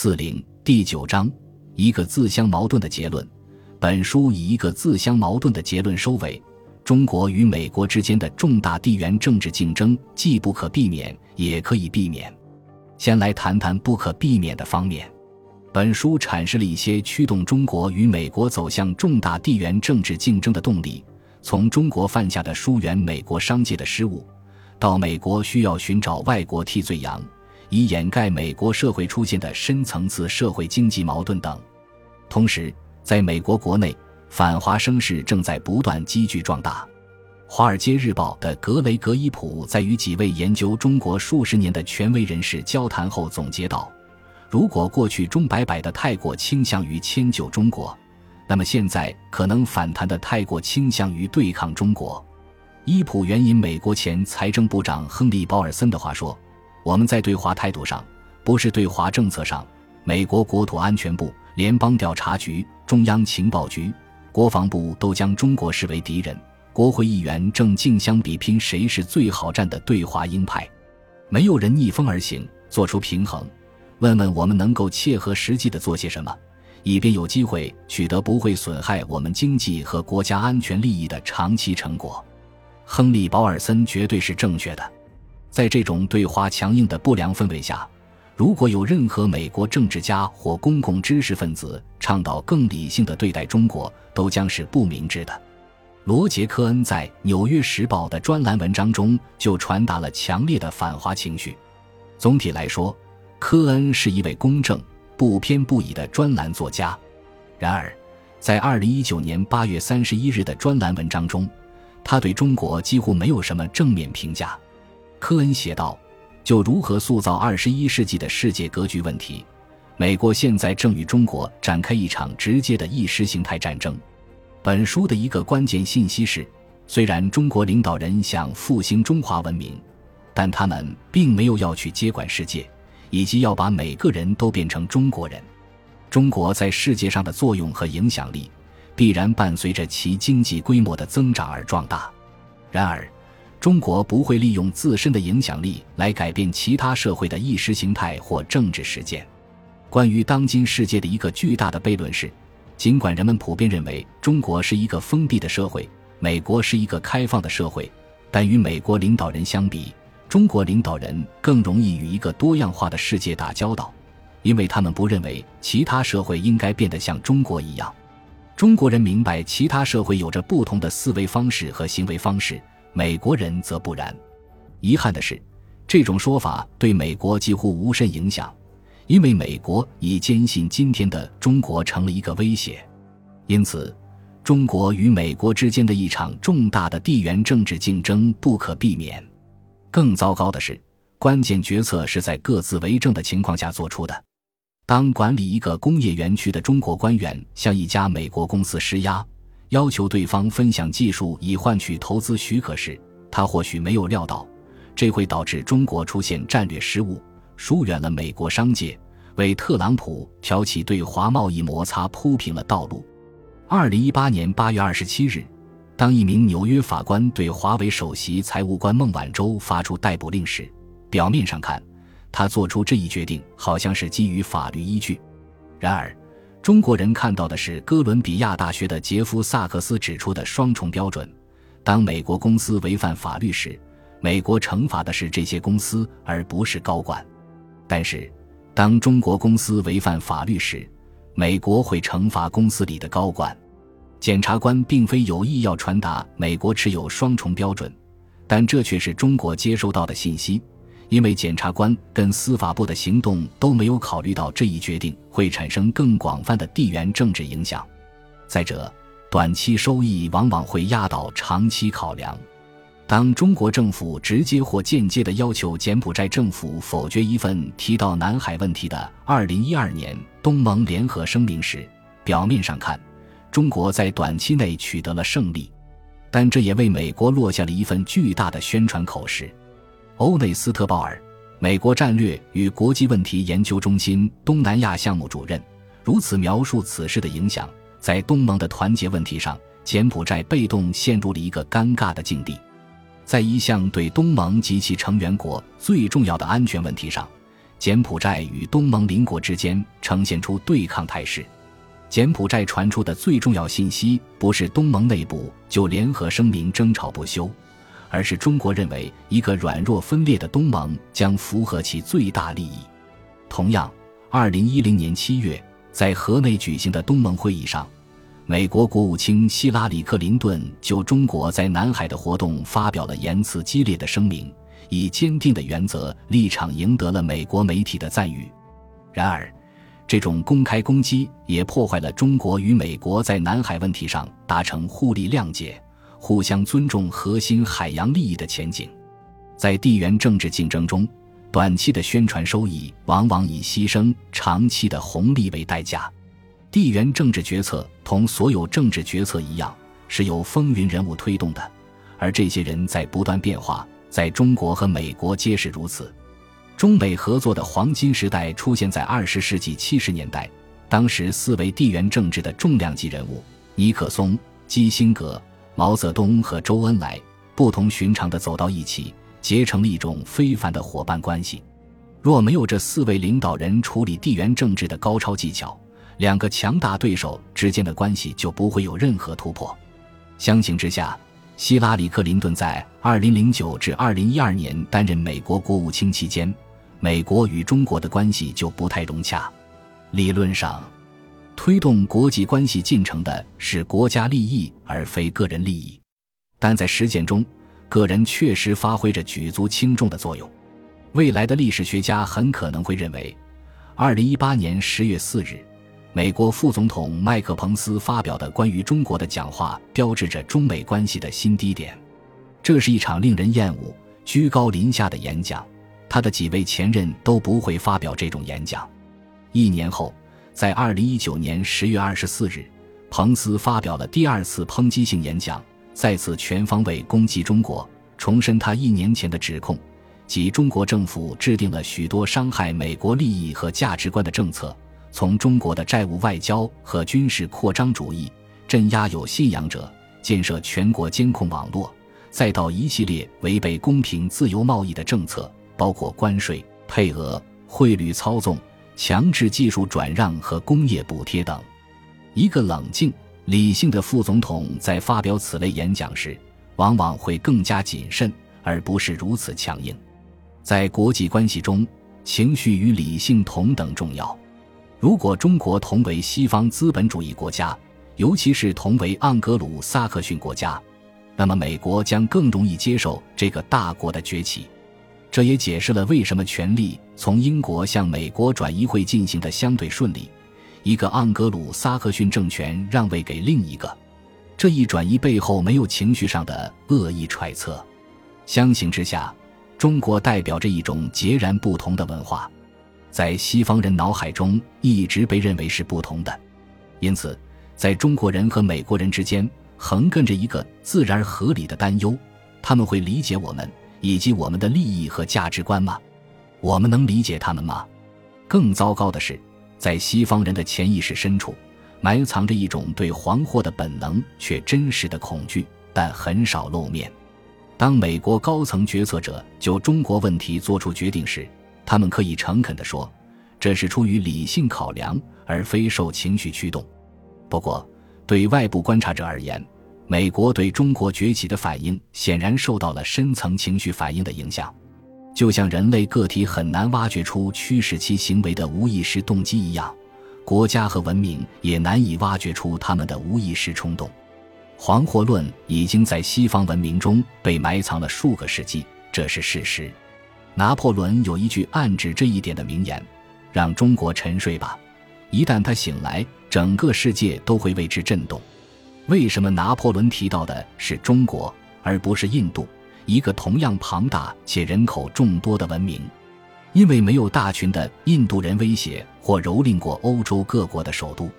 四零第九章，一个自相矛盾的结论。本书以一个自相矛盾的结论收尾：中国与美国之间的重大地缘政治竞争既不可避免，也可以避免。先来谈谈不可避免的方面。本书阐释了一些驱动中国与美国走向重大地缘政治竞争的动力，从中国犯下的疏远美国商界的失误，到美国需要寻找外国替罪羊。以掩盖美国社会出现的深层次社会经济矛盾等。同时，在美国国内，反华声势正在不断积聚壮大。《华尔街日报》的格雷格伊普在与几位研究中国数十年的权威人士交谈后总结道：“如果过去钟摆摆的太过倾向于迁就中国，那么现在可能反弹的太过倾向于对抗中国。”伊普援引美国前财政部长亨利·保尔森的话说。我们在对华态度上，不是对华政策上，美国国土安全部、联邦调查局、中央情报局、国防部都将中国视为敌人。国会议员正竞相比拼谁是最好战的对华鹰派，没有人逆风而行，做出平衡。问问我们能够切合实际的做些什么，以便有机会取得不会损害我们经济和国家安全利益的长期成果。亨利·保尔森绝对是正确的。在这种对华强硬的不良氛围下，如果有任何美国政治家或公共知识分子倡导更理性的对待中国，都将是不明智的。罗杰·科恩在《纽约时报》的专栏文章中就传达了强烈的反华情绪。总体来说，科恩是一位公正、不偏不倚的专栏作家。然而，在2019年8月31日的专栏文章中，他对中国几乎没有什么正面评价。科恩写道：“就如何塑造二十一世纪的世界格局问题，美国现在正与中国展开一场直接的意识形态战争。”本书的一个关键信息是：虽然中国领导人想复兴中华文明，但他们并没有要去接管世界，以及要把每个人都变成中国人。中国在世界上的作用和影响力，必然伴随着其经济规模的增长而壮大。然而，中国不会利用自身的影响力来改变其他社会的意识形态或政治实践。关于当今世界的一个巨大的悖论是：尽管人们普遍认为中国是一个封闭的社会，美国是一个开放的社会，但与美国领导人相比，中国领导人更容易与一个多样化的世界打交道，因为他们不认为其他社会应该变得像中国一样。中国人明白其他社会有着不同的思维方式和行为方式。美国人则不然。遗憾的是，这种说法对美国几乎无甚影响，因为美国已坚信今天的中国成了一个威胁。因此，中国与美国之间的一场重大的地缘政治竞争不可避免。更糟糕的是，关键决策是在各自为政的情况下做出的。当管理一个工业园区的中国官员向一家美国公司施压。要求对方分享技术以换取投资许可时，他或许没有料到，这会导致中国出现战略失误，疏远了美国商界，为特朗普挑起对华贸易摩擦铺平了道路。二零一八年八月二十七日，当一名纽约法官对华为首席财务官孟晚舟发出逮捕令时，表面上看，他做出这一决定好像是基于法律依据，然而。中国人看到的是哥伦比亚大学的杰夫·萨克斯指出的双重标准：当美国公司违反法律时，美国惩罚的是这些公司，而不是高管；但是，当中国公司违反法律时，美国会惩罚公司里的高管。检察官并非有意要传达美国持有双重标准，但这却是中国接收到的信息。因为检察官跟司法部的行动都没有考虑到这一决定会产生更广泛的地缘政治影响。再者，短期收益往往会压倒长期考量。当中国政府直接或间接地要求柬埔寨政府否决一份提到南海问题的2012年东盟联合声明时，表面上看，中国在短期内取得了胜利，但这也为美国落下了一份巨大的宣传口实。欧内斯特·鲍尔，美国战略与国际问题研究中心东南亚项目主任，如此描述此事的影响：在东盟的团结问题上，柬埔寨被动陷入了一个尴尬的境地；在一项对东盟及其成员国最重要的安全问题上，柬埔寨与东盟邻国之间呈现出对抗态势。柬埔寨传出的最重要信息不是东盟内部就联合声明争吵不休，而是中国认为一个软弱分裂的东盟将符合其最大利益。同样，二零一零年七月，在河内举行的东盟会议上，美国国务卿希拉里·克林顿就中国在南海的活动发表了言辞激烈的声明，以坚定的原则立场赢得了美国媒体的赞誉。然而，这种公开攻击也破坏了中国与美国在南海问题上达成互利谅解、互相尊重核心海洋利益的前景。在地缘政治竞争中，短期的宣传收益往往以牺牲长期的红利为代价。地缘政治决策同所有政治决策一样，是由风云人物推动的，而这些人在不断变化，在中国和美国皆是如此。中美合作的黄金时代出现在二十世纪七十年代，当时四位地缘政治的重量级人物尼克松、基辛格、毛泽东和周恩来不同寻常地走到一起，结成了一种非凡的伙伴关系。若没有这四位领导人处理地缘政治的高超技巧，两个强大对手之间的关系就不会有任何突破。相形之下，希拉里·克林顿在二零零九至二零一二年担任美国国务卿期间。美国与中国的关系就不太融洽。理论上，推动国际关系进程的是国家利益而非个人利益，但在实践中，个人确实发挥着举足轻重的作用。未来的历史学家很可能会认为，二零一八年十月四日，美国副总统麦克彭斯发表的关于中国的讲话，标志着中美关系的新低点。这是一场令人厌恶、居高临下的演讲。他的几位前任都不会发表这种演讲。一年后，在二零一九年十月二十四日，彭斯发表了第二次抨击性演讲，再次全方位攻击中国，重申他一年前的指控，即中国政府制定了许多伤害美国利益和价值观的政策，从中国的债务外交和军事扩张主义镇压有信仰者，建设全国监控网络，再到一系列违背公平自由贸易的政策。包括关税、配额、汇率操纵、强制技术转让和工业补贴等。一个冷静、理性的副总统在发表此类演讲时，往往会更加谨慎，而不是如此强硬。在国际关系中，情绪与理性同等重要。如果中国同为西方资本主义国家，尤其是同为盎格鲁撒克逊国家，那么美国将更容易接受这个大国的崛起。这也解释了为什么权力从英国向美国转移会进行的相对顺利，一个盎格鲁撒克逊政权让位给另一个。这一转移背后没有情绪上的恶意揣测。相形之下，中国代表着一种截然不同的文化，在西方人脑海中一直被认为是不同的。因此，在中国人和美国人之间横亘着一个自然合理的担忧：他们会理解我们。以及我们的利益和价值观吗？我们能理解他们吗？更糟糕的是，在西方人的潜意识深处，埋藏着一种对黄祸的本能却真实的恐惧，但很少露面。当美国高层决策者就中国问题做出决定时，他们可以诚恳地说，这是出于理性考量，而非受情绪驱动。不过，对外部观察者而言，美国对中国崛起的反应显然受到了深层情绪反应的影响，就像人类个体很难挖掘出驱使其行为的无意识动机一样，国家和文明也难以挖掘出他们的无意识冲动。黄祸论已经在西方文明中被埋藏了数个世纪，这是事实。拿破仑有一句暗指这一点的名言：“让中国沉睡吧，一旦他醒来，整个世界都会为之震动。”为什么拿破仑提到的是中国而不是印度，一个同样庞大且人口众多的文明？因为没有大群的印度人威胁或蹂躏过欧洲各国的首都。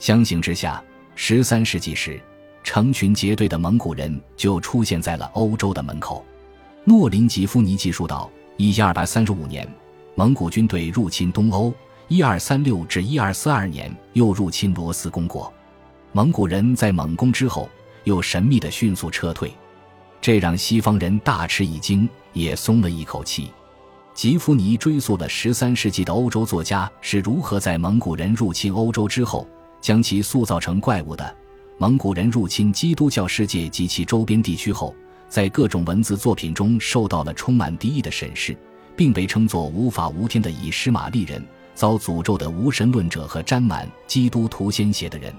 相形之下，十三世纪时，成群结队的蒙古人就出现在了欧洲的门口。诺林吉夫尼记述道：一千二百三十五年，蒙古军队入侵东欧；一二三六至一二四二年，又入侵罗斯公国。蒙古人在猛攻之后，又神秘的迅速撤退，这让西方人大吃一惊，也松了一口气。吉夫尼追溯了十三世纪的欧洲作家是如何在蒙古人入侵欧洲之后，将其塑造成怪物的。蒙古人入侵基督教世界及其周边地区后，在各种文字作品中受到了充满敌意的审视，并被称作无法无天的以诗玛利人、遭诅咒的无神论者和沾满基督徒鲜血的人。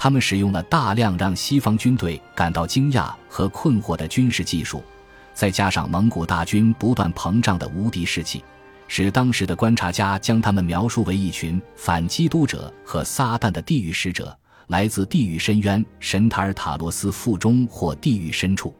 他们使用了大量让西方军队感到惊讶和困惑的军事技术。再加上蒙古大军不断膨胀的无敌士气，使当时的观察家将他们描述为一群反基督者和撒旦的地狱使者，来自地狱深渊——神塔尔塔罗斯腹中或地狱深处。